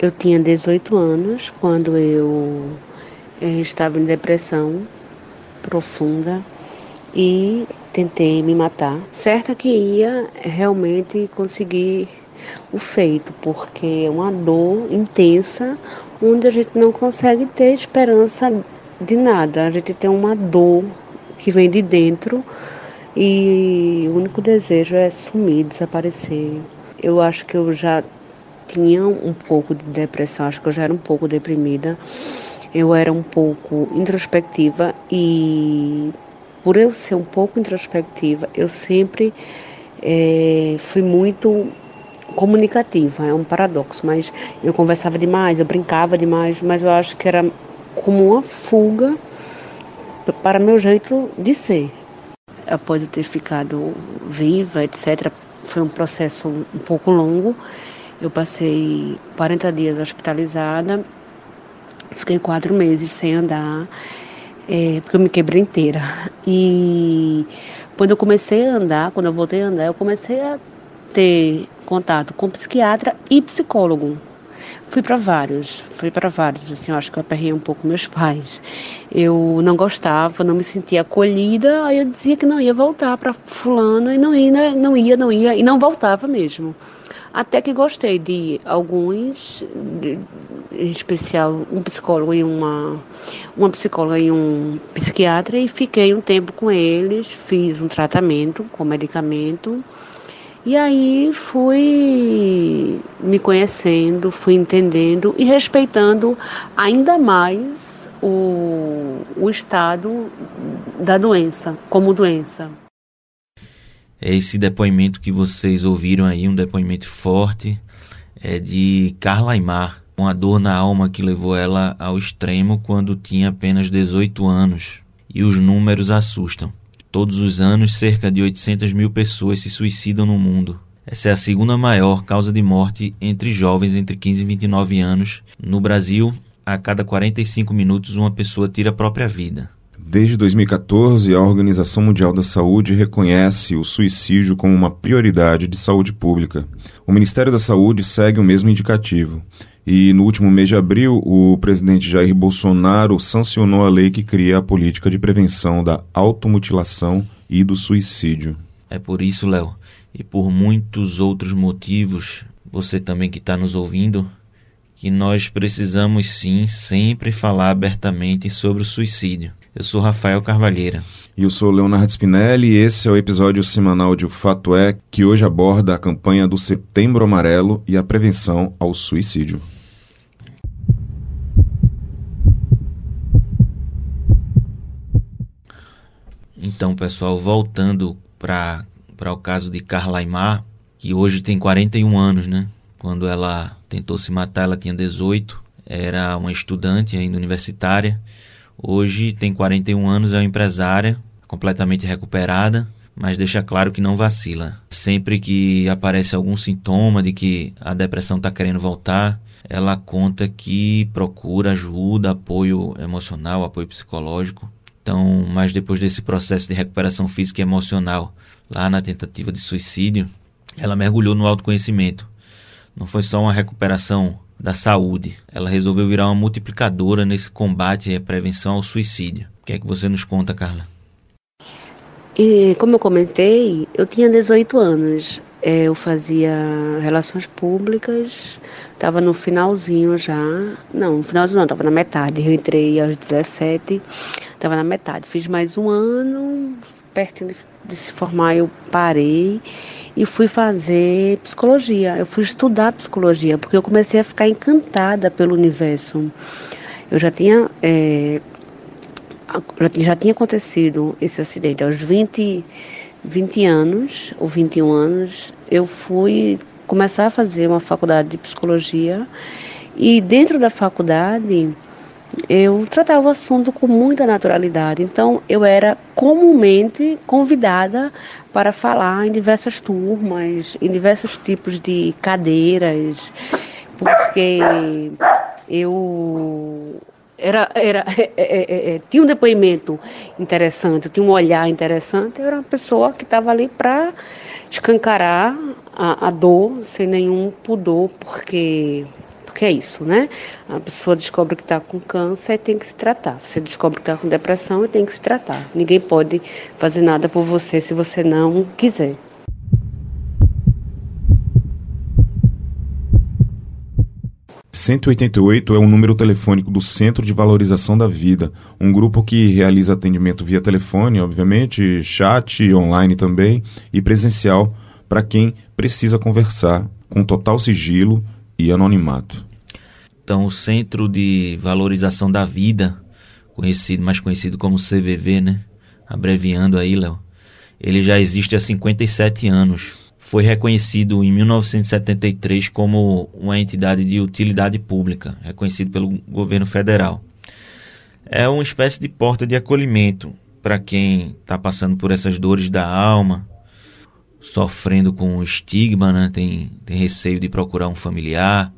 Eu tinha 18 anos quando eu eh, estava em depressão profunda e tentei me matar. Certa que ia realmente conseguir o feito, porque é uma dor intensa onde a gente não consegue ter esperança de nada. A gente tem uma dor que vem de dentro e o único desejo é sumir, desaparecer. Eu acho que eu já tinha um pouco de depressão, acho que eu já era um pouco deprimida. Eu era um pouco introspectiva e por eu ser um pouco introspectiva, eu sempre é, fui muito comunicativa, é um paradoxo, mas eu conversava demais, eu brincava demais, mas eu acho que era como uma fuga para meu jeito de ser. Após eu ter ficado viva, etc., foi um processo um pouco longo. Eu passei 40 dias hospitalizada, fiquei quatro meses sem andar, é, porque eu me quebrei inteira. E quando eu comecei a andar, quando eu voltei a andar, eu comecei a ter contato com psiquiatra e psicólogo. Fui para vários, fui para vários, assim, eu acho que eu aperrei um pouco meus pais. Eu não gostava, não me sentia acolhida, aí eu dizia que não ia voltar para fulano e não ia, não ia, não ia e não voltava mesmo. Até que gostei de alguns, de, em especial um psicólogo e uma, uma psicóloga e um psiquiatra, e fiquei um tempo com eles, fiz um tratamento com medicamento e aí fui me conhecendo, fui entendendo e respeitando ainda mais o, o estado da doença, como doença. É esse depoimento que vocês ouviram aí, um depoimento forte, é de Carla Aymar, uma dor na alma que levou ela ao extremo quando tinha apenas 18 anos. E os números assustam. Todos os anos, cerca de 800 mil pessoas se suicidam no mundo. Essa é a segunda maior causa de morte entre jovens entre 15 e 29 anos. No Brasil, a cada 45 minutos, uma pessoa tira a própria vida. Desde 2014, a Organização Mundial da Saúde reconhece o suicídio como uma prioridade de saúde pública. O Ministério da Saúde segue o mesmo indicativo. E no último mês de abril, o presidente Jair Bolsonaro sancionou a lei que cria a política de prevenção da automutilação e do suicídio. É por isso, Léo, e por muitos outros motivos, você também que está nos ouvindo, que nós precisamos sim sempre falar abertamente sobre o suicídio. Eu sou Rafael Carvalheira. E eu sou Leonardo Spinelli e esse é o episódio semanal de O Fato É, que hoje aborda a campanha do Setembro Amarelo e a prevenção ao suicídio. Então, pessoal, voltando para o caso de Carla Aymar, que hoje tem 41 anos, né? Quando ela tentou se matar, ela tinha 18, era uma estudante ainda universitária Hoje tem 41 anos, é uma empresária, completamente recuperada, mas deixa claro que não vacila. Sempre que aparece algum sintoma de que a depressão está querendo voltar, ela conta que procura ajuda, apoio emocional, apoio psicológico. Então, mas depois desse processo de recuperação física e emocional, lá na tentativa de suicídio, ela mergulhou no autoconhecimento. Não foi só uma recuperação da saúde. Ela resolveu virar uma multiplicadora nesse combate e prevenção ao suicídio. O que é que você nos conta, Carla? E, como eu comentei, eu tinha 18 anos. É, eu fazia relações públicas, estava no finalzinho já. Não, no finalzinho não, estava na metade. Eu entrei aos 17, estava na metade. Fiz mais um ano, pertinho de, se formar, eu parei e fui fazer psicologia. Eu fui estudar psicologia porque eu comecei a ficar encantada pelo universo. Eu já tinha é, já tinha acontecido esse acidente aos 20, 20 anos ou 21 anos. Eu fui começar a fazer uma faculdade de psicologia e dentro da faculdade eu tratava o assunto com muita naturalidade. Então, eu era comumente convidada para falar em diversas turmas, em diversos tipos de cadeiras, porque eu era, era, é, é, é, tinha um depoimento interessante, tinha um olhar interessante. Eu era uma pessoa que estava ali para escancarar a, a dor sem nenhum pudor, porque Porque é isso, né? A pessoa descobre que está com câncer e tem que se tratar. Você descobre que está com depressão e tem que se tratar. Ninguém pode fazer nada por você se você não quiser. 188 é o número telefônico do Centro de Valorização da Vida, um grupo que realiza atendimento via telefone, obviamente, chat, online também e presencial para quem precisa conversar com total sigilo e anonimato. Então, o Centro de Valorização da Vida, conhecido, mais conhecido como CVV, né? Abreviando aí, Léo. Ele já existe há 57 anos foi reconhecido em 1973 como uma entidade de utilidade pública, reconhecido pelo governo federal. É uma espécie de porta de acolhimento para quem está passando por essas dores da alma, sofrendo com estigma, né? tem, tem receio de procurar um familiar,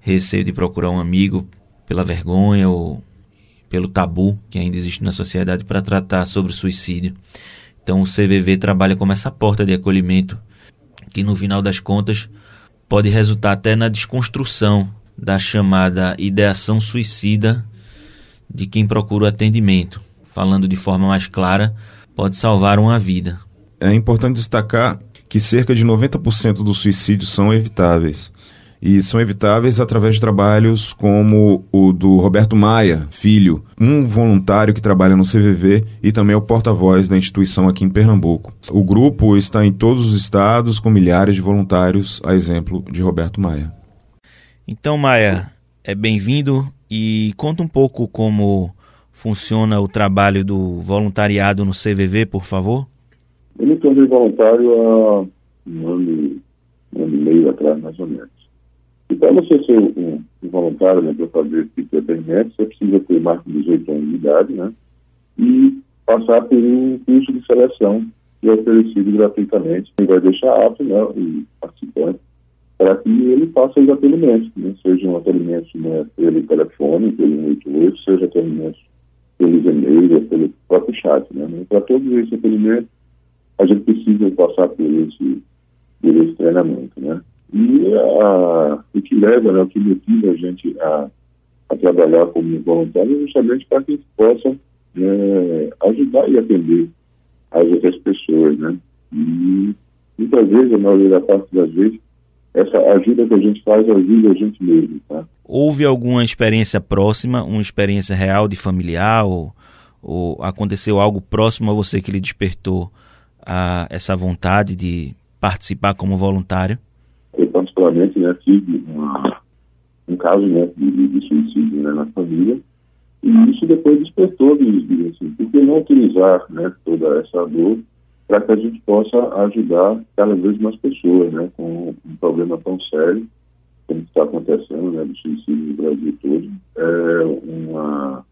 receio de procurar um amigo pela vergonha ou pelo tabu que ainda existe na sociedade para tratar sobre suicídio. Então o CVV trabalha como essa porta de acolhimento que no final das contas pode resultar até na desconstrução da chamada ideação suicida de quem procura o atendimento. Falando de forma mais clara, pode salvar uma vida. É importante destacar que cerca de 90% dos suicídios são evitáveis e são evitáveis através de trabalhos como o do Roberto Maia, filho, um voluntário que trabalha no CVV e também é o porta-voz da instituição aqui em Pernambuco. O grupo está em todos os estados com milhares de voluntários, a exemplo de Roberto Maia. Então, Maia, é bem-vindo e conta um pouco como funciona o trabalho do voluntariado no CVV, por favor. Eu me tornei voluntário há um ano, um ano e meio atrás, mais ou menos. E para você ser um, um voluntário né, para fazer esse tipo de atendimento, você precisa ter mais de 18 anos de idade, né? E passar por um curso de seleção que é oferecido gratuitamente. Ele vai deixar apto né, o participante para que ele faça os atendimentos, né? sejam atendimentos né, pelo telefone, pelo 188, seja atendimentos pelos e-mails, pelo próprio chat. Né? Para todos esses atendimentos, a gente precisa passar por esse, por esse treinamento. Né? E a, o que leva, né, o que motiva a gente a, a trabalhar como voluntário é justamente para que a gente é, ajudar e atender as outras pessoas, né? E muitas vezes, a maioria parte das vezes, essa ajuda que a gente faz ajuda a gente mesmo, tá? Houve alguma experiência próxima, uma experiência real de familiar ou, ou aconteceu algo próximo a você que lhe despertou a, essa vontade de participar como voluntário? particularmente, né, tive uma, um caso né, de, de suicídio né, na família, e isso depois despertou de, de assim, por que não utilizar né, toda essa dor para que a gente possa ajudar cada vez mais pessoas né, com um problema tão sério como está acontecendo, né, do suicídio no Brasil todo. É uma,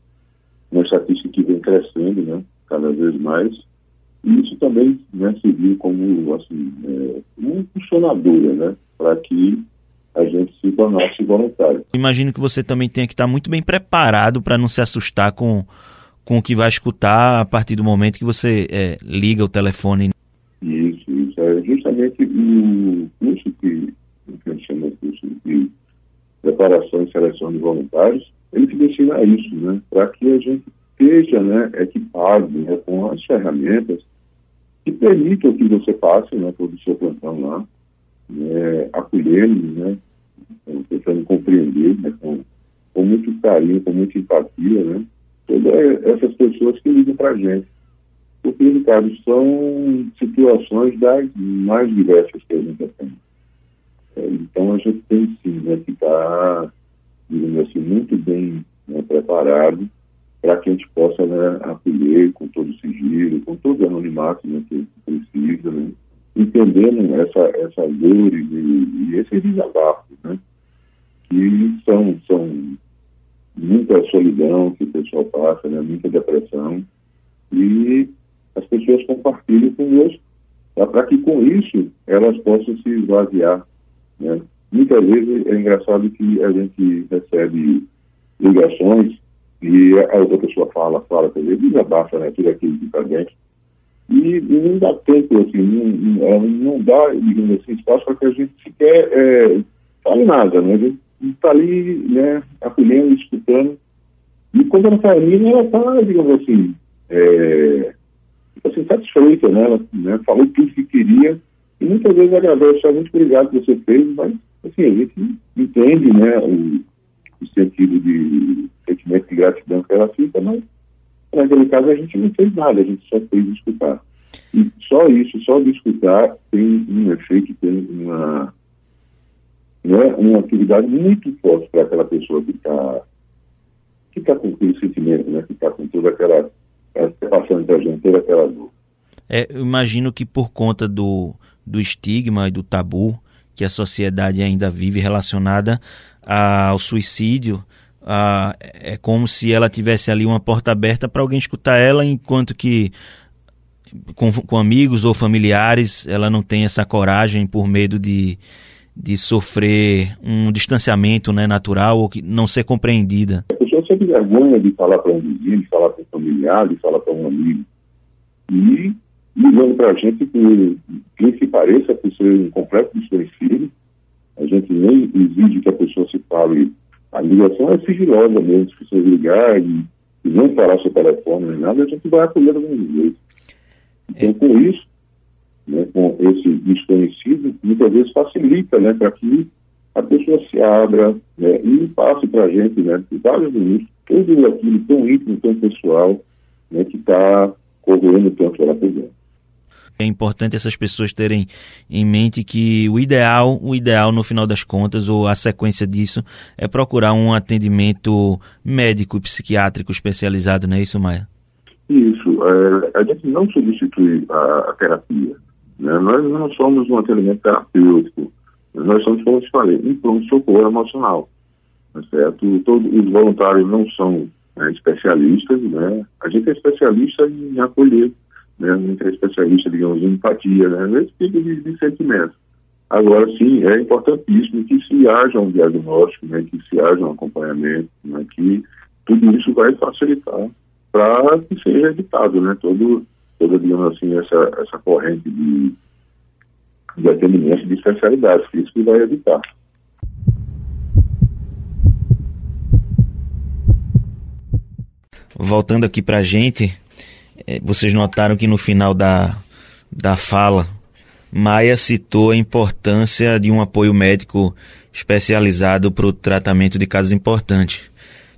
uma estatística que vem crescendo, né, cada vez mais, e isso também né, serviu como assim, é, uma funcionadora, né, para que a gente se tornasse voluntário. Imagino que você também tenha que estar muito bem preparado para não se assustar com, com o que vai escutar a partir do momento que você é, liga o telefone. Isso, isso. É justamente o curso que, que a gente chama de curso de preparação e seleção de voluntários, ele te destina a isso, né? Para que a gente esteja né, equipado né, com as ferramentas que permitam que você passe né, todo o seu plantão lá, né, acolhendo, né, tentando compreender né, com, com muito carinho, com muita empatia, né, todas essas pessoas que ligam para a gente. Porque, Ricardo, são situações das mais diversas que a gente tem. É, então, a gente tem sim né, que estar, tá, digamos assim, muito bem né, preparado para que a gente possa né, acolher com todo o sigilo, com todo o anonimato né, que precisa, né, entendendo essa, essas dores e, e esses desabafos, né? Que são, são muita solidão que o pessoal passa, né? Muita depressão. E as pessoas compartilham conosco tá? para que com isso elas possam se esvaziar, né? Muitas vezes é engraçado que a gente recebe ligações e a outra pessoa fala, fala, quer dizer, desabafa, né? Tudo aquilo que está dentro e, não dá tempo, assim, não, não dá, digamos assim, espaço para que a gente sequer é, fale nada, né? A gente está ali, né, acolhendo, escutando. E quando ela termina, ela está, digamos assim, é, assim, satisfeita, né? Ela né, falou tudo que queria e muitas vezes agradece, muito obrigado que você fez, mas assim, a gente entende, né, o, o sentido de sentimento de gratidão que ela fica, mas naquele caso a gente não fez nada, a gente só fez escutar. E só isso, só de escutar tem um efeito, tem uma, né, uma atividade muito forte para aquela pessoa que está que tá com aquele sentimento, né, que está com toda aquela, tá passando para a gente, toda aquela dor. É, eu imagino que por conta do, do estigma e do tabu que a sociedade ainda vive relacionada ao suicídio, é como se ela tivesse ali uma porta aberta para alguém escutar ela, enquanto que com, com, amigos ou familiares ela não tem essa coragem por medo de, de sofrer um distanciamento né, natural ou que não ser compreendida. A pessoa sempre vergonha de falar para um vizinho, de falar para um familiar, de falar para um amigo. E ligando para a gente que, quem se pareça por ser um completo desconhecido, a gente nem exige que a pessoa se fale. A ligação é sigilosa mesmo, se você ligar e, e não falar seu telefone nem nada, a gente vai acolher do mesmo jeito. Então, com isso, né, com esse desconhecido, muitas vezes facilita né, para que a pessoa se abra né, e passe para a gente né, vários minutos, tudo aquilo tão íntimo, tão pessoal, né, que está corroendo tanto ela por dentro. É importante essas pessoas terem em mente que o ideal, o ideal no final das contas, ou a sequência disso, é procurar um atendimento médico psiquiátrico especializado, não é isso, Maia? Isso. É, a gente não substitui a, a terapia. Né? Nós não somos um atendimento terapêutico. Nós somos, como eu falei, um pronto-socorro emocional. Tá certo? Todos os voluntários não são é, especialistas, né? A gente é especialista em acolher né, entre especialista, digamos, em empatia, né, esse tipo de, de sentimento. Agora, sim, é importantíssimo que se haja um diagnóstico, né, que se haja um acompanhamento, né, que tudo isso vai facilitar para que seja evitado, né, todo, toda, digamos assim, essa, essa corrente de, de atendimento de especialidades, que isso que vai evitar. Voltando aqui para a gente, vocês notaram que no final da, da fala, Maia citou a importância de um apoio médico especializado para o tratamento de casos importantes.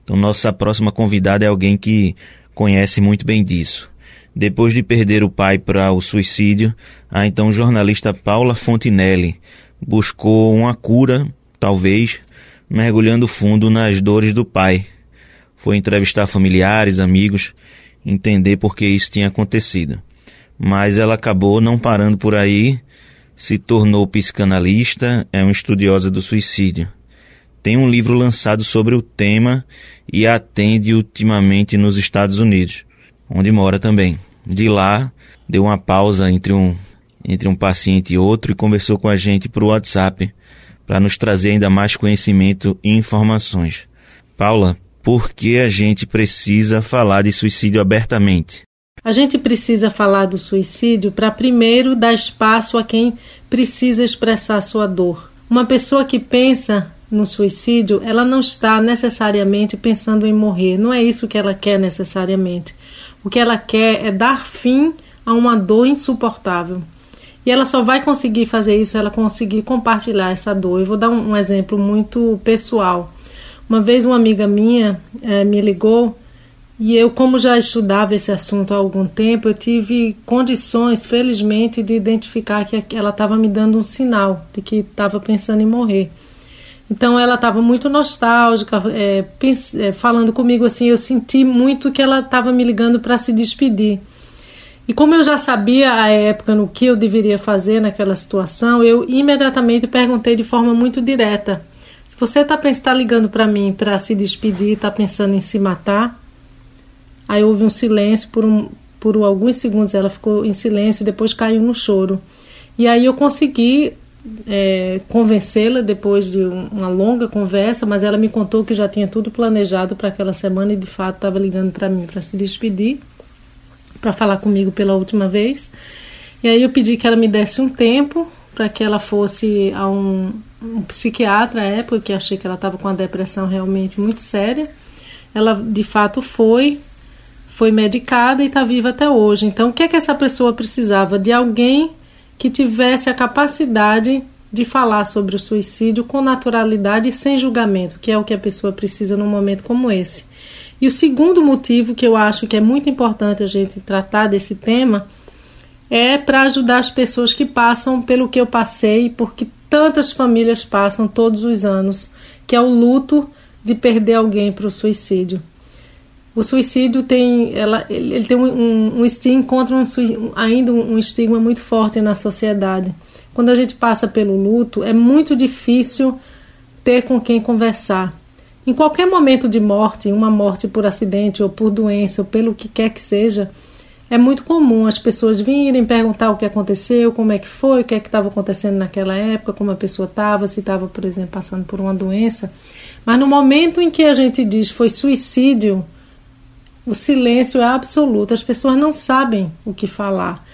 Então, nossa próxima convidada é alguém que conhece muito bem disso. Depois de perder o pai para o suicídio, a então jornalista Paula Fontinelli buscou uma cura, talvez, mergulhando fundo nas dores do pai. Foi entrevistar familiares, amigos entender por que isso tinha acontecido. Mas ela acabou não parando por aí, se tornou psicanalista, é uma estudiosa do suicídio. Tem um livro lançado sobre o tema e atende ultimamente nos Estados Unidos, onde mora também. De lá, deu uma pausa entre um, entre um paciente e outro e conversou com a gente por WhatsApp para nos trazer ainda mais conhecimento e informações. Paula, por que a gente precisa falar de suicídio abertamente? A gente precisa falar do suicídio para primeiro dar espaço a quem precisa expressar sua dor. Uma pessoa que pensa no suicídio, ela não está necessariamente pensando em morrer. Não é isso que ela quer necessariamente. O que ela quer é dar fim a uma dor insuportável. E ela só vai conseguir fazer isso se ela conseguir compartilhar essa dor. Eu vou dar um, um exemplo muito pessoal. Uma vez uma amiga minha é, me ligou e eu, como já estudava esse assunto há algum tempo, eu tive condições, felizmente, de identificar que ela estava me dando um sinal de que estava pensando em morrer. Então ela estava muito nostálgica, é, é, falando comigo assim. Eu senti muito que ela estava me ligando para se despedir. E como eu já sabia à época no que eu deveria fazer naquela situação, eu imediatamente perguntei de forma muito direta você está tá ligando para mim para se despedir, está pensando em se matar? Aí houve um silêncio por, um, por alguns segundos, ela ficou em silêncio depois caiu no choro. E aí eu consegui é, convencê-la depois de uma longa conversa, mas ela me contou que já tinha tudo planejado para aquela semana e de fato estava ligando para mim para se despedir, para falar comigo pela última vez. E aí eu pedi que ela me desse um tempo para que ela fosse a um um psiquiatra à época, que achei que ela estava com uma depressão realmente muito séria. Ela de fato foi, foi medicada e está viva até hoje. Então, o que é que essa pessoa precisava? De alguém que tivesse a capacidade de falar sobre o suicídio com naturalidade e sem julgamento, que é o que a pessoa precisa num momento como esse. E o segundo motivo que eu acho que é muito importante a gente tratar desse tema é para ajudar as pessoas que passam pelo que eu passei, porque tantas famílias passam todos os anos, que é o luto de perder alguém para o suicídio. O suicídio tem, ela, ele tem um, um, um encontra um, ainda um estigma muito forte na sociedade. Quando a gente passa pelo luto, é muito difícil ter com quem conversar. Em qualquer momento de morte, uma morte por acidente ou por doença ou pelo que quer que seja, é muito comum as pessoas virem perguntar o que aconteceu, como é que foi, o que é que estava acontecendo naquela época, como a pessoa estava, se estava, por exemplo, passando por uma doença. Mas no momento em que a gente diz foi suicídio, o silêncio é absoluto, as pessoas não sabem o que falar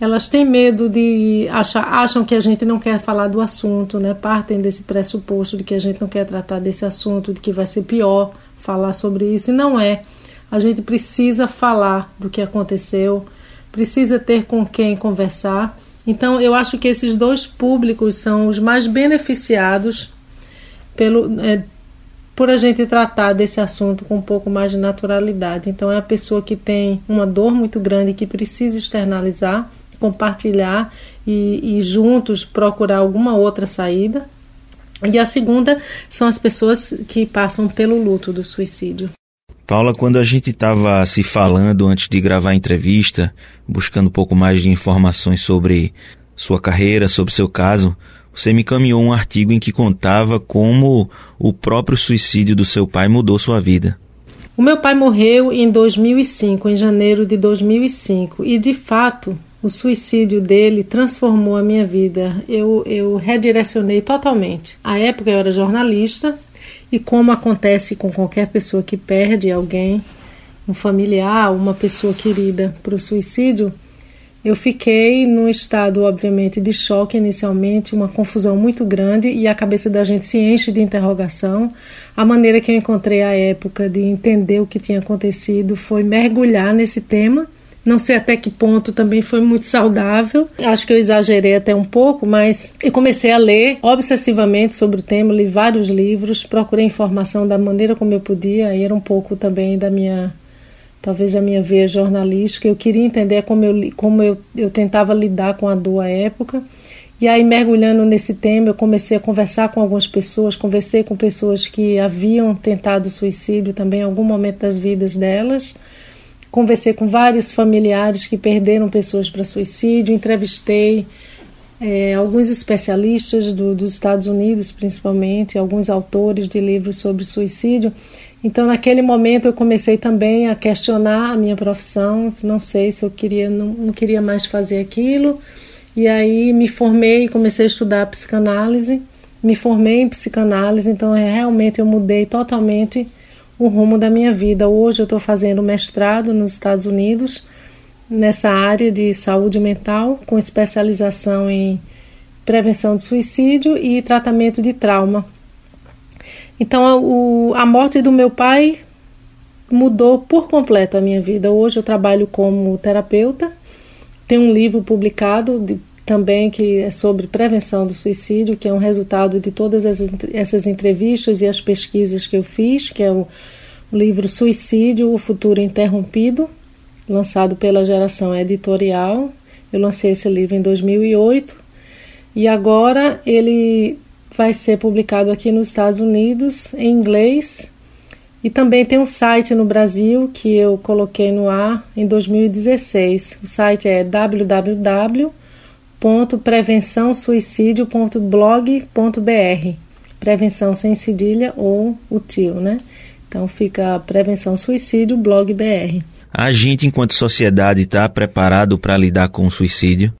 elas têm medo de achar, acham que a gente não quer falar do assunto, né? Partem desse pressuposto de que a gente não quer tratar desse assunto, de que vai ser pior falar sobre isso, e não é. A gente precisa falar do que aconteceu, precisa ter com quem conversar. Então, eu acho que esses dois públicos são os mais beneficiados pelo, é, por a gente tratar desse assunto com um pouco mais de naturalidade. Então, é a pessoa que tem uma dor muito grande que precisa externalizar compartilhar e, e juntos procurar alguma outra saída. E a segunda são as pessoas que passam pelo luto do suicídio. Paula, quando a gente estava se falando antes de gravar a entrevista, buscando um pouco mais de informações sobre sua carreira, sobre seu caso, você me encaminhou um artigo em que contava como o próprio suicídio do seu pai mudou sua vida. O meu pai morreu em 2005, em janeiro de 2005, e de fato o suicídio dele transformou a minha vida. Eu, eu redirecionei totalmente. À época eu era jornalista e como acontece com qualquer pessoa que perde alguém, um familiar, uma pessoa querida para o suicídio, eu fiquei num estado, obviamente, de choque inicialmente, uma confusão muito grande e a cabeça da gente se enche de interrogação. A maneira que eu encontrei à época de entender o que tinha acontecido foi mergulhar nesse tema não sei até que ponto também foi muito saudável. Acho que eu exagerei até um pouco, mas eu comecei a ler obsessivamente sobre o tema, li vários livros, procurei informação da maneira como eu podia, e era um pouco também da minha talvez da minha veia jornalística. Eu queria entender como eu, como eu, eu tentava lidar com a dor à época. E aí, mergulhando nesse tema, eu comecei a conversar com algumas pessoas, conversei com pessoas que haviam tentado suicídio também em algum momento das vidas delas. Conversei com vários familiares que perderam pessoas para suicídio, entrevistei é, alguns especialistas do, dos Estados Unidos, principalmente, alguns autores de livros sobre suicídio. Então, naquele momento, eu comecei também a questionar a minha profissão. Não sei se eu queria, não, não queria mais fazer aquilo. E aí me formei e comecei a estudar psicanálise. Me formei em psicanálise, então é, realmente eu mudei totalmente o rumo da minha vida. Hoje eu estou fazendo mestrado nos Estados Unidos nessa área de saúde mental, com especialização em prevenção de suicídio e tratamento de trauma. Então, a, o, a morte do meu pai mudou por completo a minha vida. Hoje eu trabalho como terapeuta. Tem um livro publicado de, também que é sobre prevenção do suicídio, que é um resultado de todas essas entrevistas e as pesquisas que eu fiz, que é o, o livro Suicídio, o Futuro Interrompido, lançado pela Geração Editorial. Eu lancei esse livro em 2008 e agora ele vai ser publicado aqui nos Estados Unidos em inglês e também tem um site no Brasil que eu coloquei no ar em 2016. O site é www www.prevençãosuicídio.blog.br Prevenção sem cedilha ou o tio, né? Então fica Prevenção Suicídio Blog BR. A gente, enquanto sociedade, está preparado para lidar com o suicídio?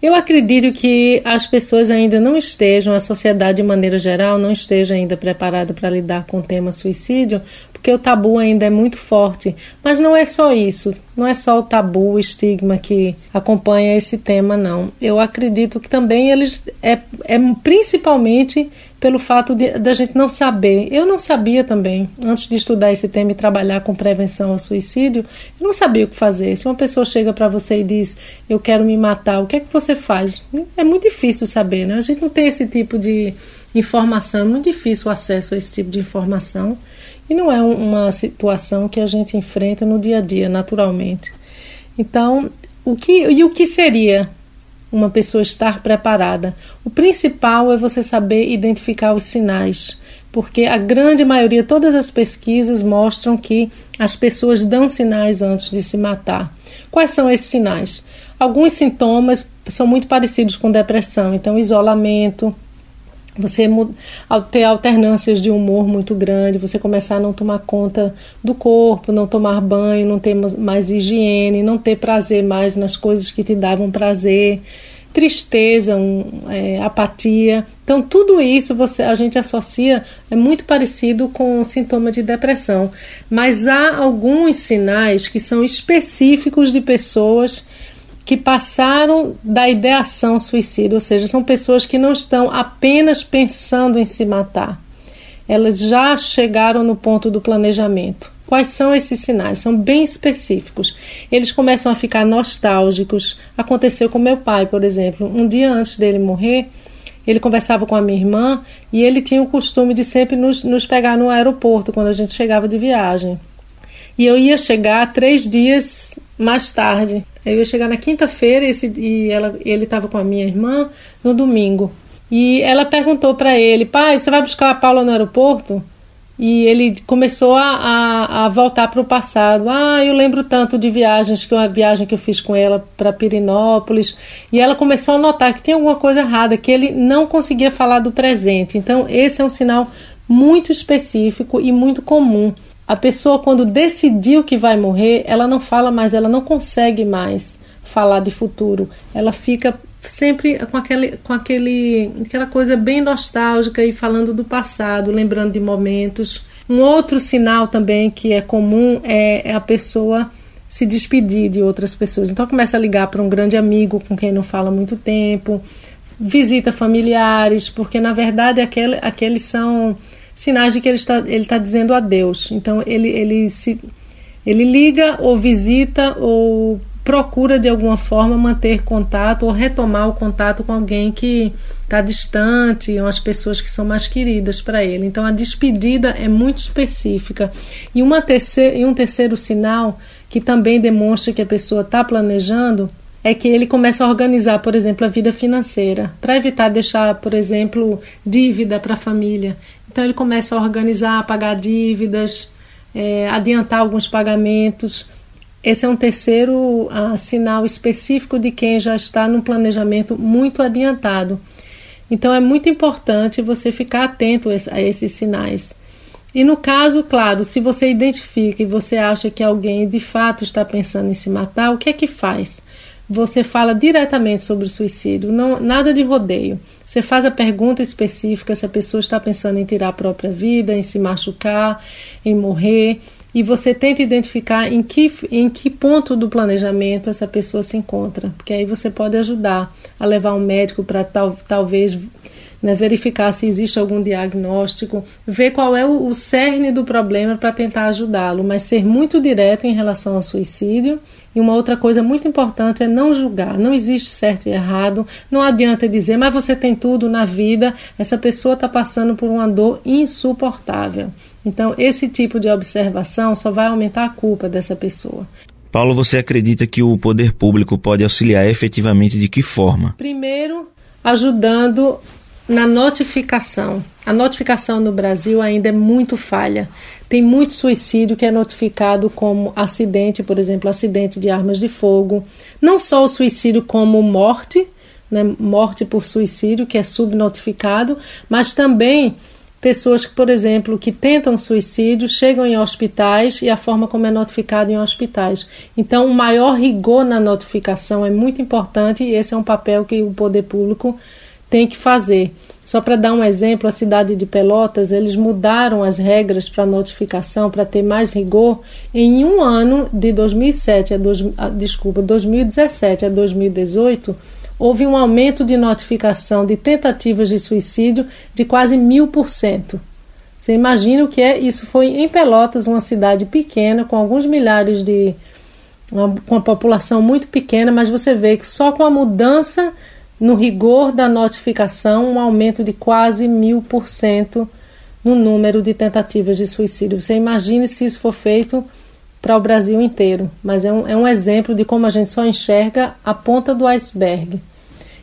Eu acredito que as pessoas ainda não estejam, a sociedade de maneira geral não esteja ainda preparada para lidar com o tema suicídio, porque o tabu ainda é muito forte. Mas não é só isso, não é só o tabu, o estigma que acompanha esse tema, não. Eu acredito que também eles é, é principalmente pelo fato da gente não saber. Eu não sabia também, antes de estudar esse tema e trabalhar com prevenção ao suicídio, eu não sabia o que fazer. Se uma pessoa chega para você e diz, eu quero me matar, o que é que você faz? É muito difícil saber, né? A gente não tem esse tipo de informação, é muito difícil o acesso a esse tipo de informação. E não é uma situação que a gente enfrenta no dia a dia, naturalmente. Então, o que, e o que seria uma pessoa estar preparada? O principal é você saber identificar os sinais, porque a grande maioria, todas as pesquisas mostram que as pessoas dão sinais antes de se matar. Quais são esses sinais? Alguns sintomas são muito parecidos com depressão, então isolamento, você ter alternâncias de humor muito grande, você começar a não tomar conta do corpo, não tomar banho, não ter mais higiene, não ter prazer mais nas coisas que te davam prazer, tristeza, um, é, apatia. Então tudo isso você a gente associa é muito parecido com sintoma de depressão, mas há alguns sinais que são específicos de pessoas que passaram da ideação suicida, ou seja, são pessoas que não estão apenas pensando em se matar, elas já chegaram no ponto do planejamento. Quais são esses sinais? São bem específicos. Eles começam a ficar nostálgicos. Aconteceu com meu pai, por exemplo. Um dia antes dele morrer, ele conversava com a minha irmã e ele tinha o costume de sempre nos, nos pegar no aeroporto quando a gente chegava de viagem. E eu ia chegar três dias mais tarde. Eu ia chegar na quinta-feira e ela, ele estava com a minha irmã no domingo. E ela perguntou para ele: pai, você vai buscar a Paula no aeroporto? E ele começou a, a, a voltar para o passado. Ah, eu lembro tanto de viagens, que uma viagem que eu fiz com ela para Pirinópolis. E ela começou a notar que tinha alguma coisa errada, que ele não conseguia falar do presente. Então, esse é um sinal muito específico e muito comum a pessoa, quando decidiu que vai morrer, ela não fala mais, ela não consegue mais falar de futuro. Ela fica sempre com, aquele, com aquele, aquela coisa bem nostálgica e falando do passado, lembrando de momentos. Um outro sinal também que é comum é, é a pessoa se despedir de outras pessoas. Então começa a ligar para um grande amigo com quem não fala muito tempo, visita familiares, porque na verdade aquele, aqueles são sinais de que ele está, ele está dizendo adeus. Então ele, ele, se, ele liga ou visita ou procura de alguma forma manter contato ou retomar o contato com alguém que está distante, ou as pessoas que são mais queridas para ele. Então a despedida é muito específica. E, uma terceira, e um terceiro sinal que também demonstra que a pessoa está planejando é que ele começa a organizar, por exemplo, a vida financeira, para evitar deixar, por exemplo, dívida para a família. Então ele começa a organizar, pagar dívidas, é, adiantar alguns pagamentos. Esse é um terceiro uh, sinal específico de quem já está num planejamento muito adiantado. Então é muito importante você ficar atento a esses sinais. E no caso, claro, se você identifica e você acha que alguém de fato está pensando em se matar, o que é que faz? Você fala diretamente sobre o suicídio, não, nada de rodeio. Você faz a pergunta específica se a pessoa está pensando em tirar a própria vida, em se machucar, em morrer, e você tenta identificar em que, em que ponto do planejamento essa pessoa se encontra, porque aí você pode ajudar a levar um médico para tal, talvez né, verificar se existe algum diagnóstico, ver qual é o, o cerne do problema para tentar ajudá-lo, mas ser muito direto em relação ao suicídio. E uma outra coisa muito importante é não julgar. Não existe certo e errado. Não adianta dizer, mas você tem tudo na vida. Essa pessoa está passando por uma dor insuportável. Então, esse tipo de observação só vai aumentar a culpa dessa pessoa. Paulo, você acredita que o poder público pode auxiliar efetivamente de que forma? Primeiro, ajudando na notificação. A notificação no Brasil ainda é muito falha. Tem muito suicídio que é notificado como acidente, por exemplo, acidente de armas de fogo. Não só o suicídio como morte, né, morte por suicídio, que é subnotificado, mas também pessoas que, por exemplo, que tentam suicídio, chegam em hospitais e a forma como é notificado em hospitais. Então, o maior rigor na notificação é muito importante e esse é um papel que o poder público tem que fazer. Só para dar um exemplo, a cidade de Pelotas, eles mudaram as regras para notificação para ter mais rigor. Em um ano, de 2007 a, dois, a desculpa, 2017 a 2018, houve um aumento de notificação de tentativas de suicídio de quase mil por cento. Você imagina o que é? Isso foi em Pelotas, uma cidade pequena, com alguns milhares de. Uma, uma população muito pequena, mas você vê que só com a mudança no rigor da notificação, um aumento de quase mil por cento no número de tentativas de suicídio. Você imagine se isso for feito para o Brasil inteiro, mas é um, é um exemplo de como a gente só enxerga a ponta do iceberg.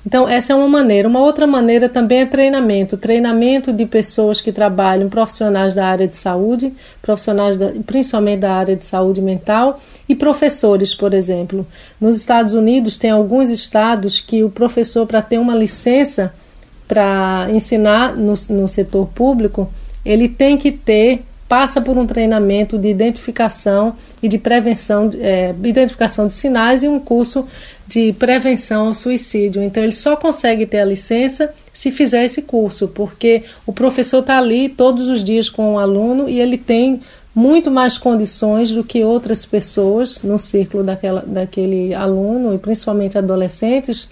Então, essa é uma maneira. Uma outra maneira também é treinamento treinamento de pessoas que trabalham, profissionais da área de saúde, profissionais da, principalmente da área de saúde mental e professores, por exemplo. Nos Estados Unidos, tem alguns estados que o professor, para ter uma licença para ensinar no, no setor público, ele tem que ter passa por um treinamento de identificação e de prevenção, é, identificação de sinais e um curso de prevenção ao suicídio. Então, ele só consegue ter a licença se fizer esse curso, porque o professor está ali todos os dias com o aluno e ele tem muito mais condições do que outras pessoas no círculo daquela, daquele aluno, e principalmente adolescentes,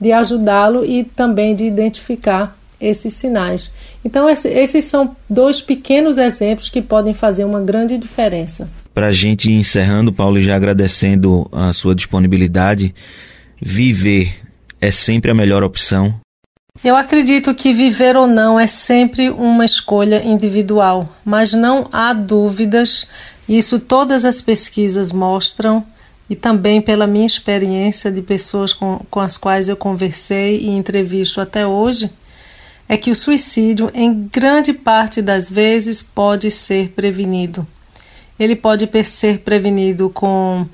de ajudá-lo e também de identificar esses sinais. Então, esses são dois pequenos exemplos que podem fazer uma grande diferença. Para a gente encerrando, Paulo, já agradecendo a sua disponibilidade, viver é sempre a melhor opção? Eu acredito que viver ou não é sempre uma escolha individual, mas não há dúvidas, isso todas as pesquisas mostram, e também pela minha experiência de pessoas com, com as quais eu conversei e entrevisto até hoje, é que o suicídio, em grande parte das vezes, pode ser prevenido. Ele pode ser prevenido com,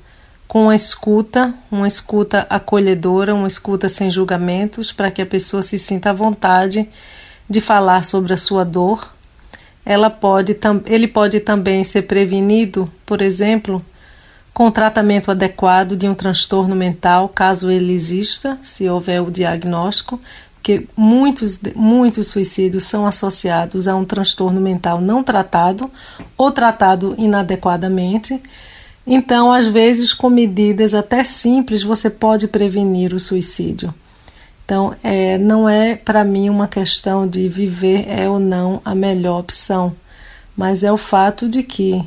com uma escuta, uma escuta acolhedora, uma escuta sem julgamentos, para que a pessoa se sinta à vontade de falar sobre a sua dor. Ela pode, ele pode também ser prevenido, por exemplo, com tratamento adequado de um transtorno mental, caso ele exista, se houver o diagnóstico, porque muitos, muitos suicídios são associados a um transtorno mental não tratado ou tratado inadequadamente. Então, às vezes, com medidas até simples, você pode prevenir o suicídio. Então, é, não é para mim uma questão de viver é ou não a melhor opção, mas é o fato de que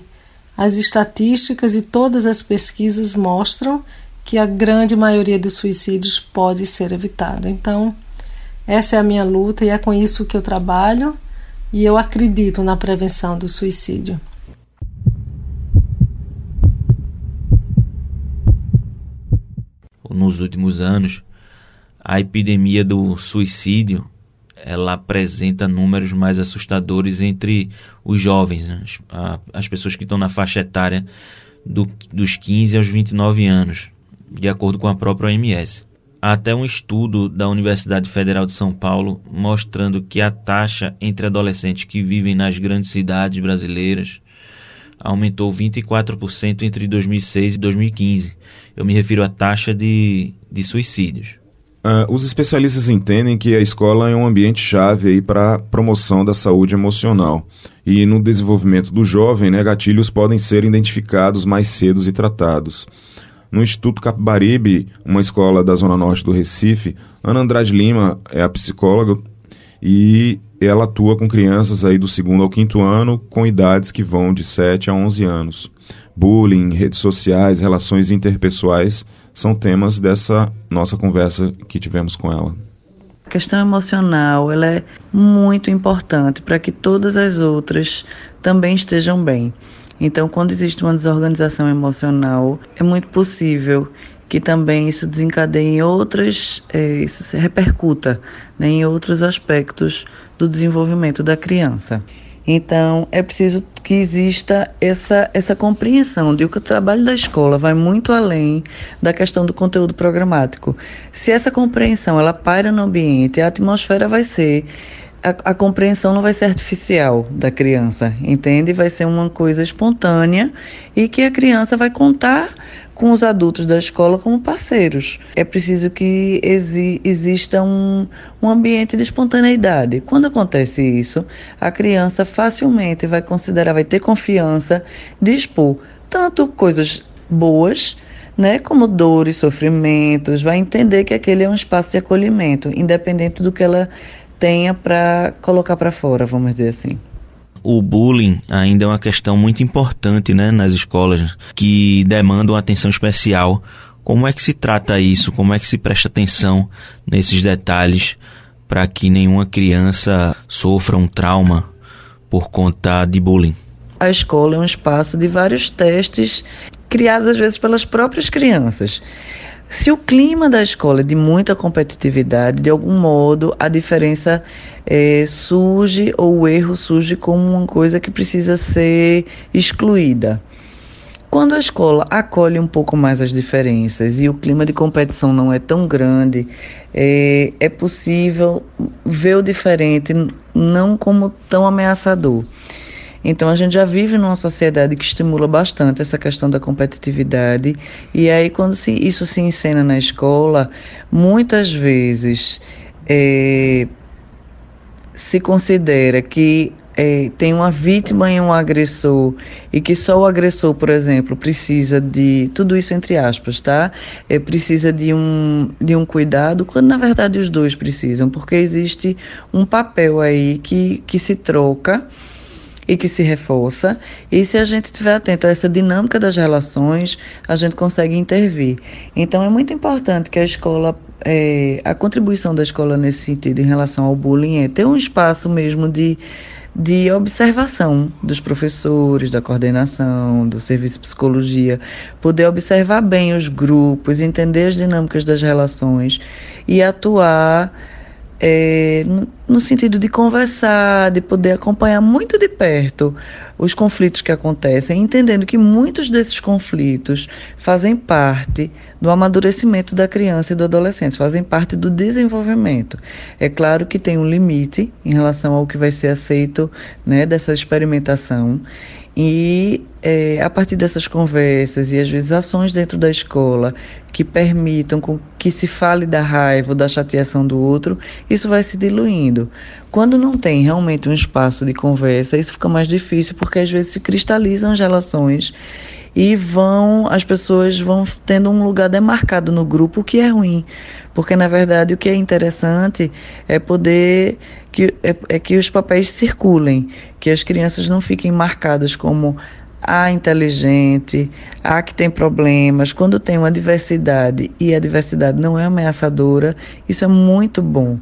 as estatísticas e todas as pesquisas mostram que a grande maioria dos suicídios pode ser evitada. Então, essa é a minha luta e é com isso que eu trabalho e eu acredito na prevenção do suicídio. Nos últimos anos, a epidemia do suicídio ela apresenta números mais assustadores entre os jovens, né? as, as, pessoas que estão na faixa etária do, dos 15 aos 29 anos, de acordo com a própria OMS até um estudo da Universidade Federal de São Paulo mostrando que a taxa entre adolescentes que vivem nas grandes cidades brasileiras aumentou 24% entre 2006 e 2015. Eu me refiro à taxa de, de suicídios. Uh, os especialistas entendem que a escola é um ambiente chave para a promoção da saúde emocional. E no desenvolvimento do jovem, né, gatilhos podem ser identificados mais cedo e tratados. No Instituto Capibaribe, uma escola da zona norte do Recife, Ana Andrade Lima é a psicóloga e ela atua com crianças aí do segundo ao quinto ano com idades que vão de 7 a 11 anos. Bullying, redes sociais, relações interpessoais são temas dessa nossa conversa que tivemos com ela. A questão emocional ela é muito importante para que todas as outras também estejam bem. Então, quando existe uma desorganização emocional, é muito possível que também isso desencadeie em outras, é, isso se repercuta né, em outros aspectos do desenvolvimento da criança. Então, é preciso que exista essa, essa compreensão de que o trabalho da escola vai muito além da questão do conteúdo programático. Se essa compreensão ela paira no ambiente, a atmosfera vai ser a, a, compreensão não vai ser artificial da criança, entende? Vai ser uma coisa espontânea e que a criança vai contar com os adultos da escola como parceiros. É preciso que exi exista um, um ambiente de espontaneidade. Quando acontece isso, a criança facilmente vai considerar, vai ter confiança de expor tanto coisas boas, né, como dores, sofrimentos, vai entender que aquele é um espaço de acolhimento, independente do que ela tenha para colocar para fora, vamos dizer assim o bullying ainda é uma questão muito importante né, nas escolas que demandam atenção especial. Como é que se trata isso? Como é que se presta atenção nesses detalhes para que nenhuma criança sofra um trauma por conta de bullying? A escola é um espaço de vários testes criados às vezes pelas próprias crianças. Se o clima da escola é de muita competitividade, de algum modo a diferença é, surge ou o erro surge como uma coisa que precisa ser excluída. Quando a escola acolhe um pouco mais as diferenças e o clima de competição não é tão grande, é, é possível ver o diferente não como tão ameaçador. Então a gente já vive numa sociedade que estimula bastante essa questão da competitividade e aí quando se, isso se encena na escola, muitas vezes é, se considera que é, tem uma vítima e um agressor e que só o agressor, por exemplo, precisa de tudo isso entre aspas, tá? É, precisa de um, de um cuidado, quando na verdade os dois precisam, porque existe um papel aí que, que se troca e que se reforça. E se a gente estiver atento a essa dinâmica das relações, a gente consegue intervir. Então é muito importante que a escola é, a contribuição da escola nesse sentido em relação ao bullying é ter um espaço mesmo de, de observação dos professores, da coordenação, do serviço de psicologia, poder observar bem os grupos, entender as dinâmicas das relações e atuar é, no sentido de conversar, de poder acompanhar muito de perto os conflitos que acontecem, entendendo que muitos desses conflitos fazem parte do amadurecimento da criança e do adolescente, fazem parte do desenvolvimento. É claro que tem um limite em relação ao que vai ser aceito né, dessa experimentação e é, a partir dessas conversas e às vezes ações dentro da escola que permitam que se fale da raiva ou da chateação do outro, isso vai se diluindo. Quando não tem realmente um espaço de conversa, isso fica mais difícil porque às vezes se cristalizam as relações e vão as pessoas vão tendo um lugar demarcado no grupo, o que é ruim, porque na verdade o que é interessante é poder que é, é que os papéis circulem, que as crianças não fiquem marcadas como a inteligente, a que tem problemas, quando tem uma diversidade e a diversidade não é ameaçadora, isso é muito bom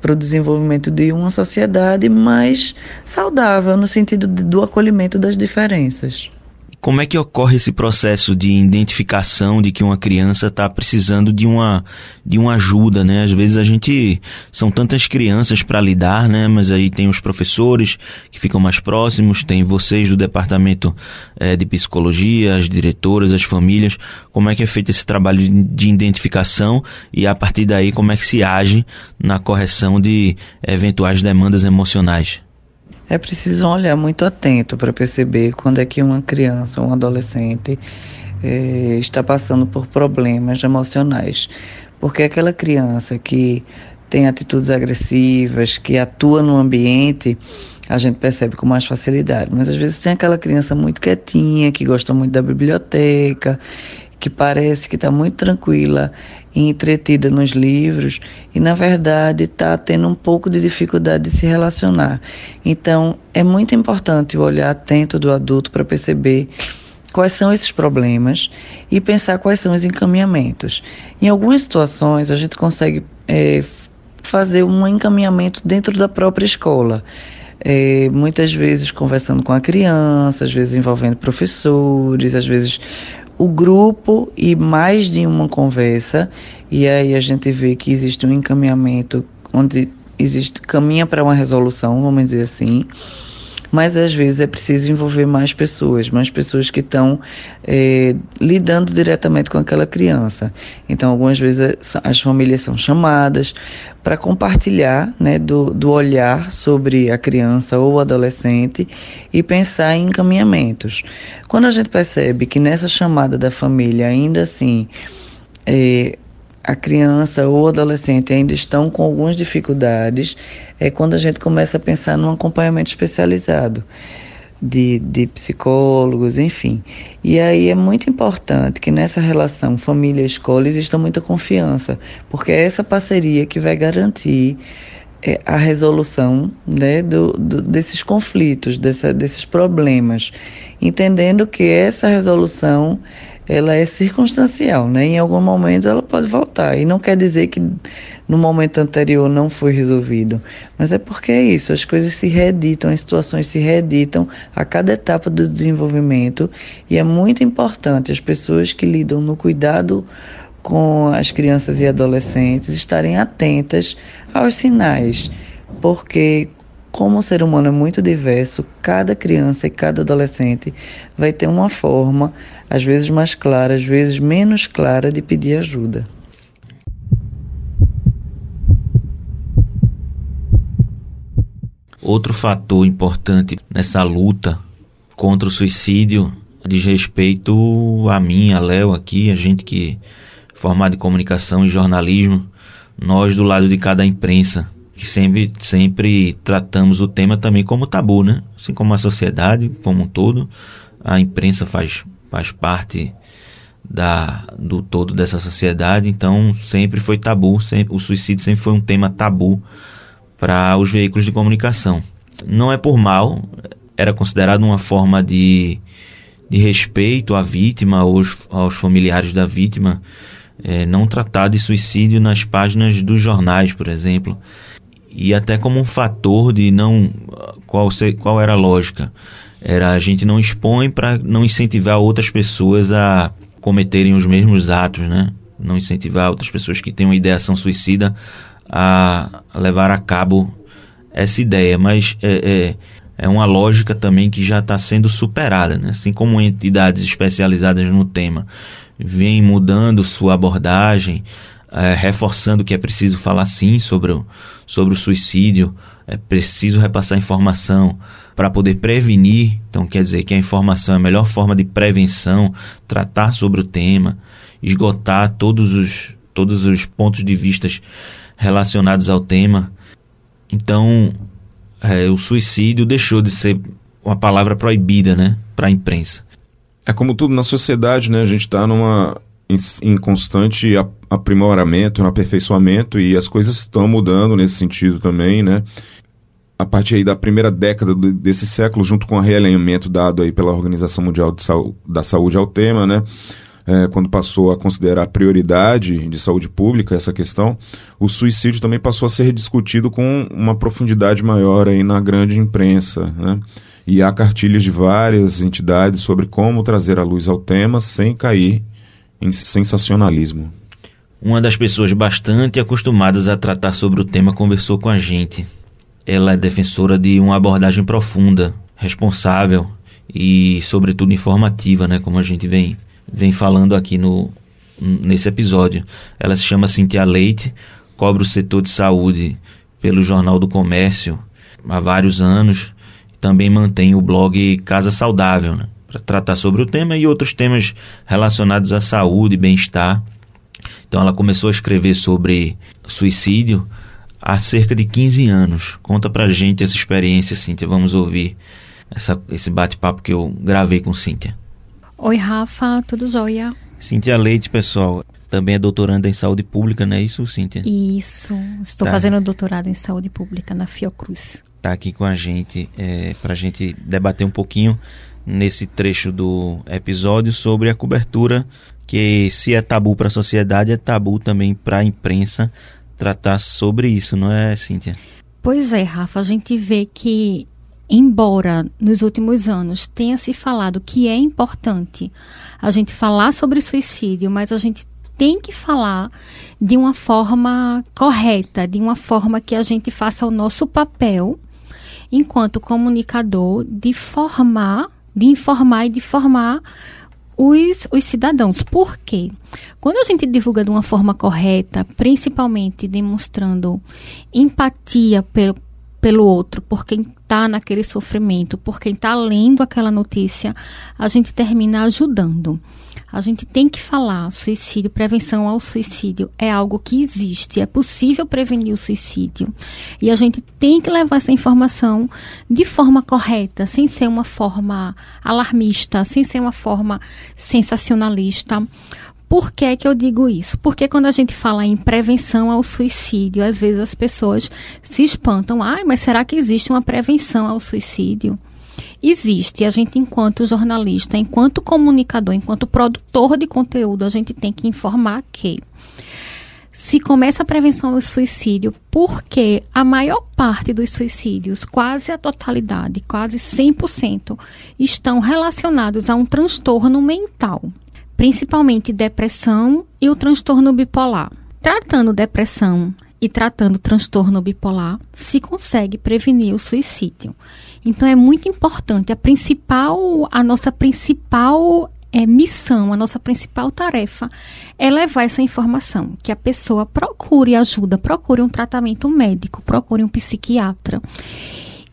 para o desenvolvimento de uma sociedade mais saudável no sentido do acolhimento das diferenças. Como é que ocorre esse processo de identificação de que uma criança está precisando de uma, de uma ajuda, né? Às vezes a gente são tantas crianças para lidar, né? Mas aí tem os professores que ficam mais próximos, tem vocês do departamento é, de psicologia, as diretoras, as famílias. Como é que é feito esse trabalho de identificação e a partir daí como é que se age na correção de eventuais demandas emocionais? É preciso olhar muito atento para perceber quando é que uma criança um adolescente é, está passando por problemas emocionais. Porque aquela criança que tem atitudes agressivas, que atua no ambiente, a gente percebe com mais facilidade. Mas às vezes tem aquela criança muito quietinha, que gosta muito da biblioteca, que parece que está muito tranquila e entretida nos livros e, na verdade, está tendo um pouco de dificuldade de se relacionar. Então, é muito importante o olhar atento do adulto para perceber quais são esses problemas e pensar quais são os encaminhamentos. Em algumas situações, a gente consegue é, fazer um encaminhamento dentro da própria escola. É, muitas vezes conversando com a criança, às vezes envolvendo professores, às vezes o grupo e mais de uma conversa, e aí a gente vê que existe um encaminhamento onde existe caminha para uma resolução, vamos dizer assim. Mas às vezes é preciso envolver mais pessoas, mais pessoas que estão é, lidando diretamente com aquela criança. Então, algumas vezes as famílias são chamadas para compartilhar né, do, do olhar sobre a criança ou adolescente e pensar em encaminhamentos. Quando a gente percebe que nessa chamada da família, ainda assim, é, a criança ou adolescente ainda estão com algumas dificuldades, é quando a gente começa a pensar num acompanhamento especializado de, de psicólogos, enfim. E aí é muito importante que nessa relação família-escola exista muita confiança, porque é essa parceria que vai garantir é, a resolução né, do, do, desses conflitos, dessa, desses problemas, entendendo que essa resolução ela é circunstancial, né? Em algum momento ela pode voltar. E não quer dizer que no momento anterior não foi resolvido. Mas é porque é isso, as coisas se reeditam, as situações se reeditam a cada etapa do desenvolvimento. E é muito importante as pessoas que lidam no cuidado com as crianças e adolescentes estarem atentas aos sinais. Porque como o ser humano é muito diverso, cada criança e cada adolescente vai ter uma forma, às vezes mais clara, às vezes menos clara, de pedir ajuda. Outro fator importante nessa luta contra o suicídio diz respeito a mim, a Léo aqui, a gente que é formado em comunicação e jornalismo, nós do lado de cada imprensa que sempre, sempre tratamos o tema também como tabu, né? Assim como a sociedade como um todo, a imprensa faz, faz parte da, do todo dessa sociedade, então sempre foi tabu, sempre, o suicídio sempre foi um tema tabu para os veículos de comunicação. Não é por mal, era considerado uma forma de, de respeito à vítima, aos, aos familiares da vítima, é, não tratar de suicídio nas páginas dos jornais, por exemplo e até como um fator de não qual qual era a lógica? Era a gente não expõe para não incentivar outras pessoas a cometerem os mesmos atos né? Não incentivar outras pessoas que têm uma ideação suicida a levar a cabo essa ideia. Mas é, é, é uma lógica também que já está sendo superada né? assim como entidades especializadas no tema vêm mudando sua abordagem é, reforçando que é preciso falar sim sobre o, sobre o suicídio, é preciso repassar informação para poder prevenir. Então, quer dizer que a informação é a melhor forma de prevenção, tratar sobre o tema, esgotar todos os, todos os pontos de vista relacionados ao tema. Então, é, o suicídio deixou de ser uma palavra proibida né, para a imprensa. É como tudo na sociedade, né? A gente está numa em, em constante aprimoramento, aperfeiçoamento e as coisas estão mudando nesse sentido também, né? A partir aí da primeira década desse século, junto com o realinhamento dado aí pela Organização Mundial Saúde, da Saúde ao tema, né? É, quando passou a considerar prioridade de saúde pública essa questão, o suicídio também passou a ser discutido com uma profundidade maior aí na grande imprensa, né? E há cartilhas de várias entidades sobre como trazer a luz ao tema sem cair em sensacionalismo. Uma das pessoas bastante acostumadas a tratar sobre o tema conversou com a gente. Ela é defensora de uma abordagem profunda, responsável e, sobretudo, informativa, né? Como a gente vem, vem falando aqui no, nesse episódio. Ela se chama Cintia Leite, cobre o setor de saúde pelo Jornal do Comércio há vários anos. Também mantém o blog Casa Saudável, né? Para tratar sobre o tema e outros temas relacionados à saúde e bem-estar. Então ela começou a escrever sobre suicídio há cerca de 15 anos. Conta pra gente essa experiência, Cíntia. Vamos ouvir essa, esse bate-papo que eu gravei com Cíntia. Oi, Rafa, tudo jóia? Cíntia Leite, pessoal, também é doutoranda em saúde pública, não é isso, Cíntia? Isso, estou tá. fazendo doutorado em saúde pública na Fiocruz. Está aqui com a gente é, para a gente debater um pouquinho nesse trecho do episódio sobre a cobertura que se é tabu para a sociedade é tabu também para a imprensa tratar sobre isso, não é, Cíntia? Pois é, Rafa, a gente vê que embora nos últimos anos tenha se falado que é importante a gente falar sobre suicídio, mas a gente tem que falar de uma forma correta, de uma forma que a gente faça o nosso papel enquanto comunicador, de formar, de informar e de formar os, os cidadãos. Por quê? Quando a gente divulga de uma forma correta, principalmente demonstrando empatia pelo, pelo outro, por quem está naquele sofrimento, por quem está lendo aquela notícia, a gente termina ajudando. A gente tem que falar suicídio, prevenção ao suicídio é algo que existe, é possível prevenir o suicídio. E a gente tem que levar essa informação de forma correta, sem ser uma forma alarmista, sem ser uma forma sensacionalista. Por que, que eu digo isso? Porque quando a gente fala em prevenção ao suicídio, às vezes as pessoas se espantam. Ai, mas será que existe uma prevenção ao suicídio? Existe. A gente, enquanto jornalista, enquanto comunicador, enquanto produtor de conteúdo, a gente tem que informar que se começa a prevenção do suicídio, porque a maior parte dos suicídios, quase a totalidade, quase 100%, estão relacionados a um transtorno mental, principalmente depressão e o transtorno bipolar. Tratando depressão e tratando transtorno bipolar, se consegue prevenir o suicídio. Então é muito importante. A principal, a nossa principal é, missão, a nossa principal tarefa é levar essa informação, que a pessoa procure ajuda, procure um tratamento médico, procure um psiquiatra.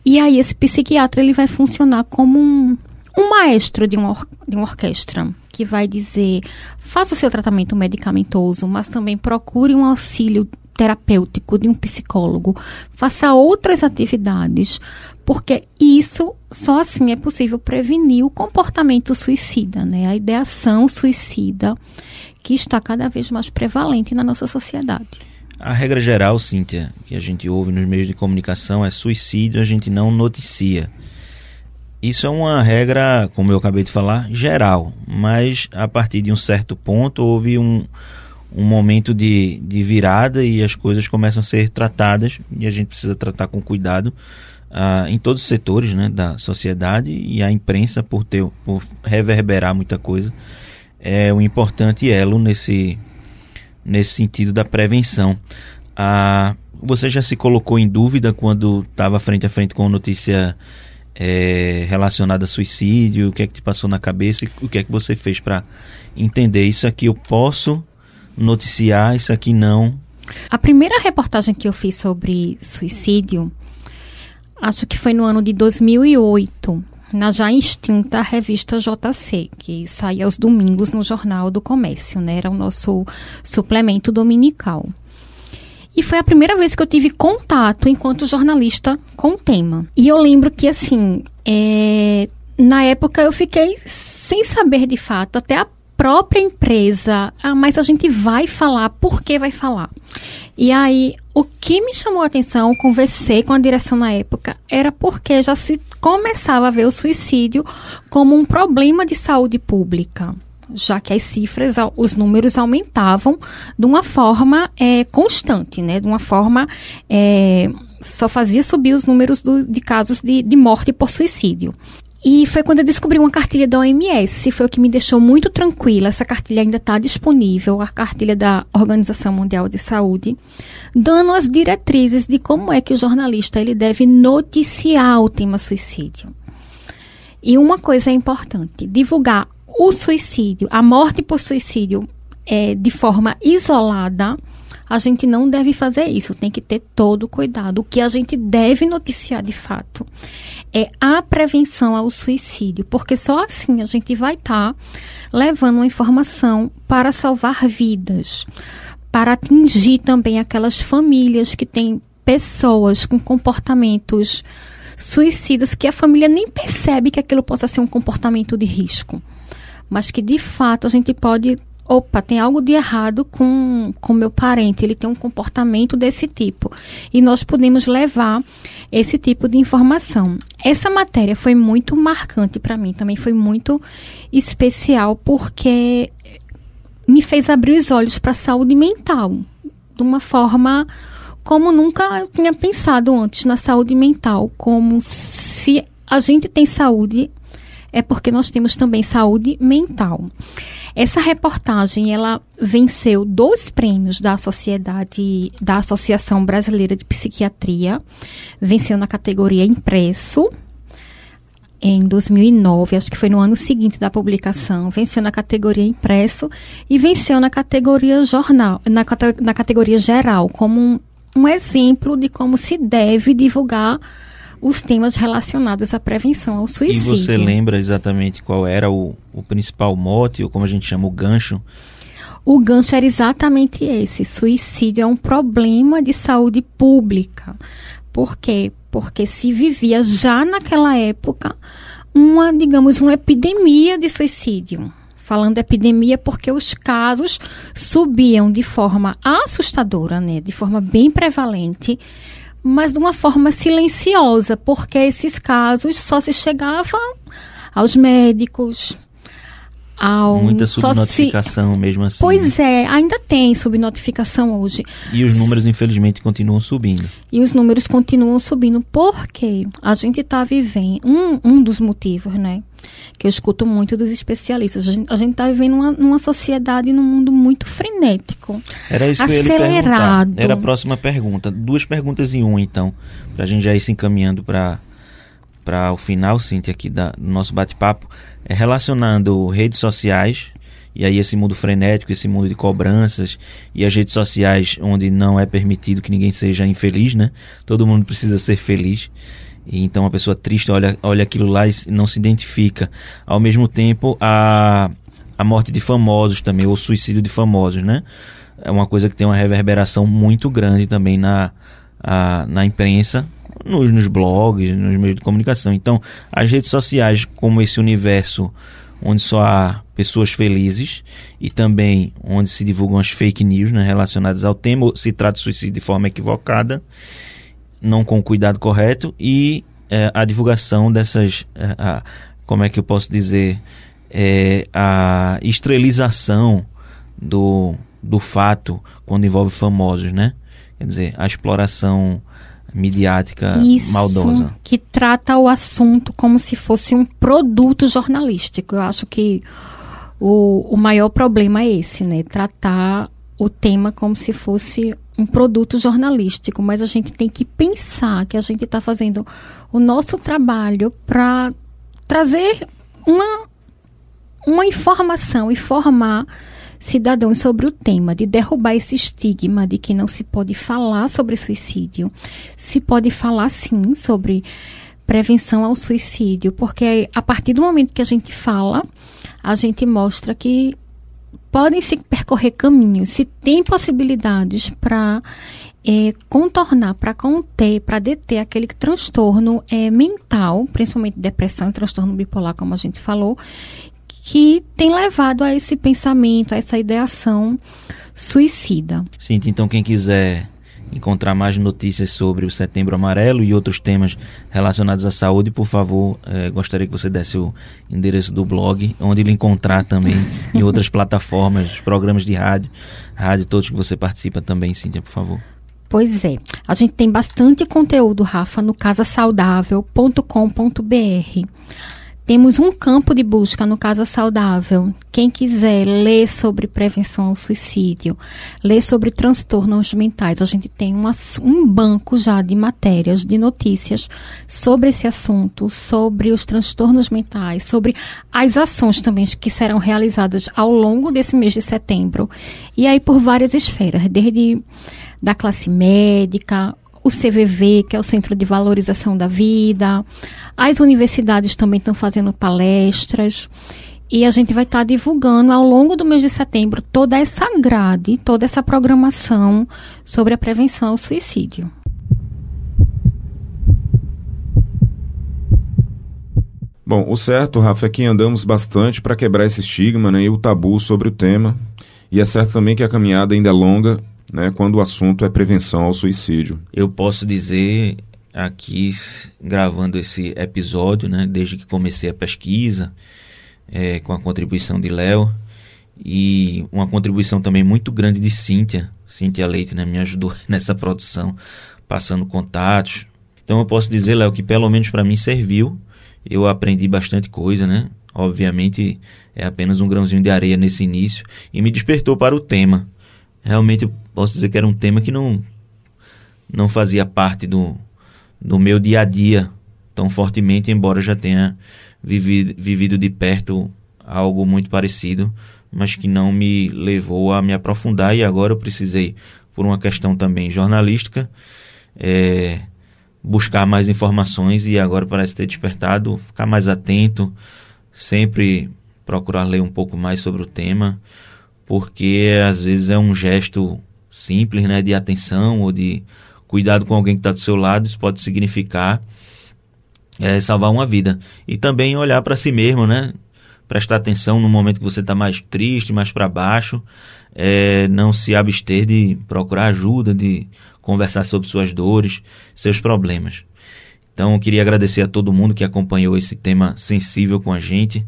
E aí esse psiquiatra ele vai funcionar como um, um maestro de uma, de uma orquestra, que vai dizer, faça seu tratamento medicamentoso, mas também procure um auxílio terapêutico de um psicólogo, faça outras atividades, porque isso só assim é possível prevenir o comportamento suicida, né? A ideação suicida que está cada vez mais prevalente na nossa sociedade. A regra geral, Cíntia, que a gente ouve nos meios de comunicação é suicídio, a gente não noticia. Isso é uma regra, como eu acabei de falar, geral, mas a partir de um certo ponto houve um, um momento de, de virada e as coisas começam a ser tratadas e a gente precisa tratar com cuidado uh, em todos os setores né, da sociedade e a imprensa por ter por reverberar muita coisa é um importante elo nesse nesse sentido da prevenção. Uh, você já se colocou em dúvida quando estava frente a frente com a notícia é, relacionada a suicídio? O que é que te passou na cabeça e o que é que você fez para entender isso aqui eu posso noticiar, isso aqui não. A primeira reportagem que eu fiz sobre suicídio, acho que foi no ano de 2008, na já extinta revista JC, que saía aos domingos no Jornal do Comércio, né? Era o nosso suplemento dominical. E foi a primeira vez que eu tive contato enquanto jornalista com o tema. E eu lembro que, assim, é, na época eu fiquei sem saber de fato, até a própria empresa, ah, mas a gente vai falar, por que vai falar? E aí, o que me chamou a atenção, conversei com a direção na época, era porque já se começava a ver o suicídio como um problema de saúde pública já que as cifras, os números aumentavam de uma forma é, constante, né? De uma forma é, só fazia subir os números do, de casos de, de morte por suicídio. E foi quando eu descobri uma cartilha da OMS, foi o que me deixou muito tranquila. Essa cartilha ainda está disponível, a cartilha da Organização Mundial de Saúde, dando as diretrizes de como é que o jornalista ele deve noticiar o tema suicídio. E uma coisa é importante: divulgar o suicídio, a morte por suicídio, é, de forma isolada a gente não deve fazer isso, tem que ter todo o cuidado. O que a gente deve noticiar de fato é a prevenção ao suicídio, porque só assim a gente vai estar tá levando uma informação para salvar vidas, para atingir também aquelas famílias que têm pessoas com comportamentos suicidas que a família nem percebe que aquilo possa ser um comportamento de risco, mas que de fato a gente pode opa, tem algo de errado com com meu parente, ele tem um comportamento desse tipo. E nós podemos levar esse tipo de informação. Essa matéria foi muito marcante para mim, também foi muito especial porque me fez abrir os olhos para a saúde mental de uma forma como nunca eu tinha pensado antes na saúde mental, como se a gente tem saúde é porque nós temos também saúde mental. Essa reportagem ela venceu dois prêmios da Sociedade da Associação Brasileira de Psiquiatria. Venceu na categoria impresso em 2009, acho que foi no ano seguinte da publicação, venceu na categoria impresso e venceu na categoria jornal, na, na categoria geral, como um, um exemplo de como se deve divulgar os temas relacionados à prevenção ao suicídio. E você lembra exatamente qual era o, o principal mote, ou como a gente chama, o gancho? O gancho era exatamente esse: suicídio é um problema de saúde pública. Por quê? Porque se vivia já naquela época uma, digamos, uma epidemia de suicídio. Falando epidemia porque os casos subiam de forma assustadora, né? De forma bem prevalente mas de uma forma silenciosa, porque esses casos só se chegavam aos médicos, ao muita subnotificação se... mesmo assim. Pois é, ainda tem subnotificação hoje. E os números infelizmente continuam subindo. E os números continuam subindo porque a gente está vivendo um, um dos motivos, né? que eu escuto muito dos especialistas. A gente está vivendo uma, numa sociedade, num mundo muito frenético. Era isso que acelerado. eu ia Era a próxima pergunta. Duas perguntas em uma, então, para a gente já ir se encaminhando para para o final, Cintia, aqui da, do nosso bate-papo, é relacionando redes sociais, e aí esse mundo frenético, esse mundo de cobranças, e as redes sociais onde não é permitido que ninguém seja infeliz, né? Todo mundo precisa ser feliz. E então a pessoa triste olha, olha aquilo lá e não se identifica. Ao mesmo tempo, a, a morte de famosos também, ou suicídio de famosos, né? É uma coisa que tem uma reverberação muito grande também na, a, na imprensa, nos, nos blogs, nos meios de comunicação. Então, as redes sociais, como esse universo onde só há pessoas felizes e também onde se divulgam as fake news né, relacionadas ao tema, se trata de suicídio de forma equivocada não com o cuidado correto e é, a divulgação dessas, é, a, como é que eu posso dizer, é, a estrelização do, do fato quando envolve famosos, né? Quer dizer, a exploração midiática Isso, maldosa. que trata o assunto como se fosse um produto jornalístico. Eu acho que o, o maior problema é esse, né? Tratar o tema como se fosse um produto jornalístico, mas a gente tem que pensar que a gente está fazendo o nosso trabalho para trazer uma, uma informação e formar cidadãos sobre o tema, de derrubar esse estigma de que não se pode falar sobre suicídio. Se pode falar sim sobre prevenção ao suicídio, porque a partir do momento que a gente fala, a gente mostra que podem se percorrer caminhos, se tem possibilidades para é, contornar, para conter, para deter aquele transtorno é, mental, principalmente depressão e transtorno bipolar, como a gente falou, que tem levado a esse pensamento, a essa ideação suicida. Sim, então quem quiser encontrar mais notícias sobre o Setembro Amarelo e outros temas relacionados à saúde, por favor, eh, gostaria que você desse o endereço do blog, onde ele encontrar também em outras plataformas, programas de rádio, rádio todos que você participa também, Cíntia, por favor. Pois é, a gente tem bastante conteúdo, Rafa, no casasaudável.com.br. Temos um campo de busca no Casa Saudável. Quem quiser ler sobre prevenção ao suicídio, ler sobre transtornos mentais, a gente tem uma, um banco já de matérias, de notícias sobre esse assunto, sobre os transtornos mentais, sobre as ações também que serão realizadas ao longo desse mês de setembro. E aí por várias esferas, desde da classe médica, o CVV, que é o Centro de Valorização da Vida, as universidades também estão fazendo palestras. E a gente vai estar tá divulgando ao longo do mês de setembro toda essa grade, toda essa programação sobre a prevenção ao suicídio. Bom, o certo, Rafa, é que andamos bastante para quebrar esse estigma né, e o tabu sobre o tema. E é certo também que a caminhada ainda é longa né, quando o assunto é prevenção ao suicídio. Eu posso dizer aqui, gravando esse episódio, né, desde que comecei a pesquisa, é, com a contribuição de Léo, e uma contribuição também muito grande de Cíntia. Cíntia Leite né, me ajudou nessa produção, passando contatos. Então eu posso dizer, Léo, que pelo menos para mim serviu. Eu aprendi bastante coisa, né? obviamente é apenas um grãozinho de areia nesse início e me despertou para o tema. Realmente eu posso dizer que era um tema que não não fazia parte do, do meu dia a dia tão fortemente, embora já tenha vivido, vivido de perto algo muito parecido, mas que não me levou a me aprofundar. E agora eu precisei, por uma questão também jornalística, é, buscar mais informações e agora parece ter despertado, ficar mais atento, sempre procurar ler um pouco mais sobre o tema, porque às vezes é um gesto simples, né, de atenção ou de cuidado com alguém que está do seu lado, isso pode significar é, salvar uma vida. E também olhar para si mesmo, né? Prestar atenção no momento que você está mais triste, mais para baixo, é, não se abster de procurar ajuda, de conversar sobre suas dores, seus problemas. Então, eu queria agradecer a todo mundo que acompanhou esse tema sensível com a gente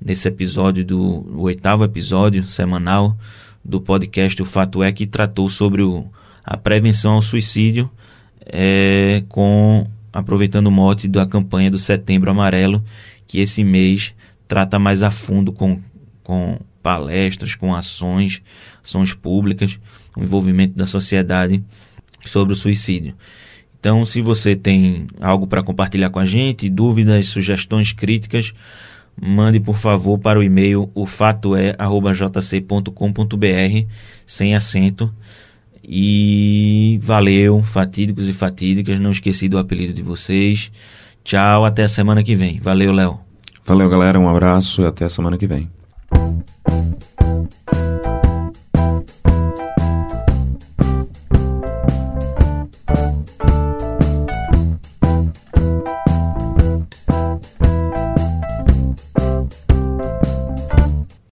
nesse episódio do oitavo episódio semanal do podcast O Fato É que tratou sobre o, a prevenção ao suicídio é, com aproveitando o mote da campanha do Setembro Amarelo que esse mês trata mais a fundo com, com palestras, com ações, ações públicas, o envolvimento da sociedade sobre o suicídio. Então, se você tem algo para compartilhar com a gente, dúvidas, sugestões, críticas, mande por favor para o e-mail o jc.com.br sem acento. E valeu, fatídicos e fatídicas. Não esqueci do apelido de vocês. Tchau, até a semana que vem. Valeu, Léo. Valeu, galera. Um abraço e até a semana que vem.